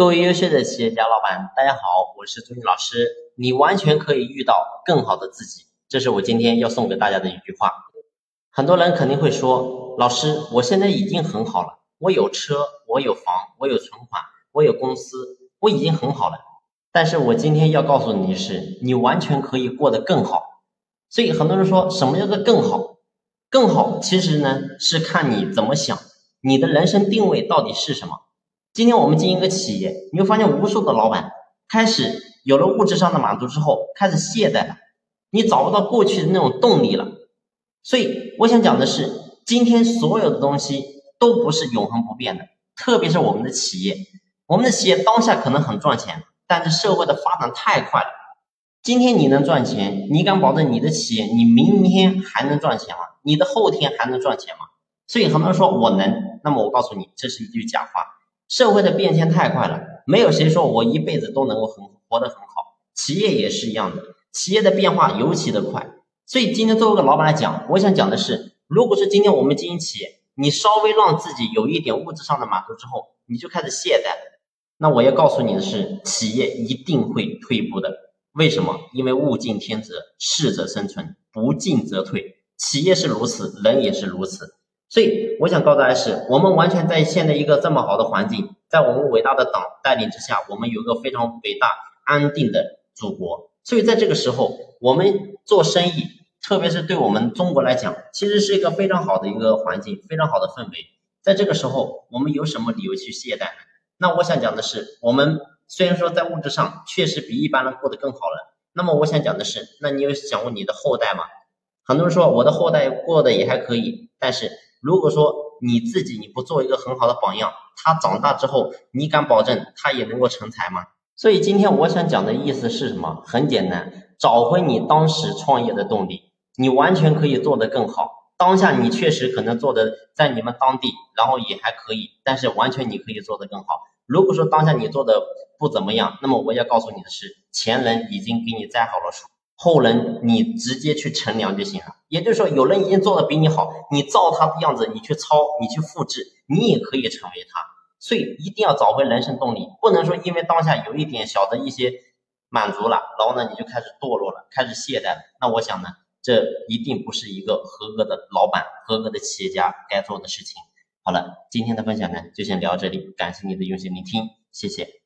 各位优秀的企业家老板，大家好，我是朱军老师。你完全可以遇到更好的自己，这是我今天要送给大家的一句话。很多人肯定会说，老师，我现在已经很好了，我有车，我有房，我有存款，我有公司，我已经很好了。但是我今天要告诉你的是，你完全可以过得更好。所以很多人说什么叫做更好？更好其实呢是看你怎么想，你的人生定位到底是什么？今天我们经营一个企业，你会发现无数的老板开始有了物质上的满足之后，开始懈怠了，你找不到过去的那种动力了。所以我想讲的是，今天所有的东西都不是永恒不变的，特别是我们的企业，我们的企业当下可能很赚钱，但是社会的发展太快了。今天你能赚钱，你敢保证你的企业你明天还能赚钱吗？你的后天还能赚钱吗？所以很多人说我能，那么我告诉你，这是一句假话。社会的变迁太快了，没有谁说我一辈子都能够很活得很好。企业也是一样的，企业的变化尤其的快。所以今天作为一个老板来讲，我想讲的是，如果是今天我们经营企业，你稍微让自己有一点物质上的满足之后，你就开始懈怠，那我要告诉你的是，企业一定会退步的。为什么？因为物竞天择，适者生存，不进则退。企业是如此，人也是如此。所以我想告诉大家是，我们完全在现在一个这么好的环境，在我们伟大的党带领之下，我们有一个非常伟大安定的祖国。所以在这个时候，我们做生意，特别是对我们中国来讲，其实是一个非常好的一个环境，非常好的氛围。在这个时候，我们有什么理由去懈怠呢？那我想讲的是，我们虽然说在物质上确实比一般人过得更好了，那么我想讲的是，那你有想过你的后代吗？很多人说我的后代过得也还可以，但是。如果说你自己你不做一个很好的榜样，他长大之后，你敢保证他也能够成才吗？所以今天我想讲的意思是什么？很简单，找回你当时创业的动力，你完全可以做得更好。当下你确实可能做的在你们当地，然后也还可以，但是完全你可以做得更好。如果说当下你做的不怎么样，那么我要告诉你的是，前人已经给你栽好了树。后人，你直接去乘凉就行了。也就是说，有人已经做的比你好，你照他的样子，你去抄，你去复制，你也可以成为他。所以一定要找回人生动力，不能说因为当下有一点小的一些满足了，然后呢你就开始堕落了，开始懈怠了。那我想呢，这一定不是一个合格的老板、合格的企业家该做的事情。好了，今天的分享呢就先聊到这里，感谢你的用心聆听，谢谢。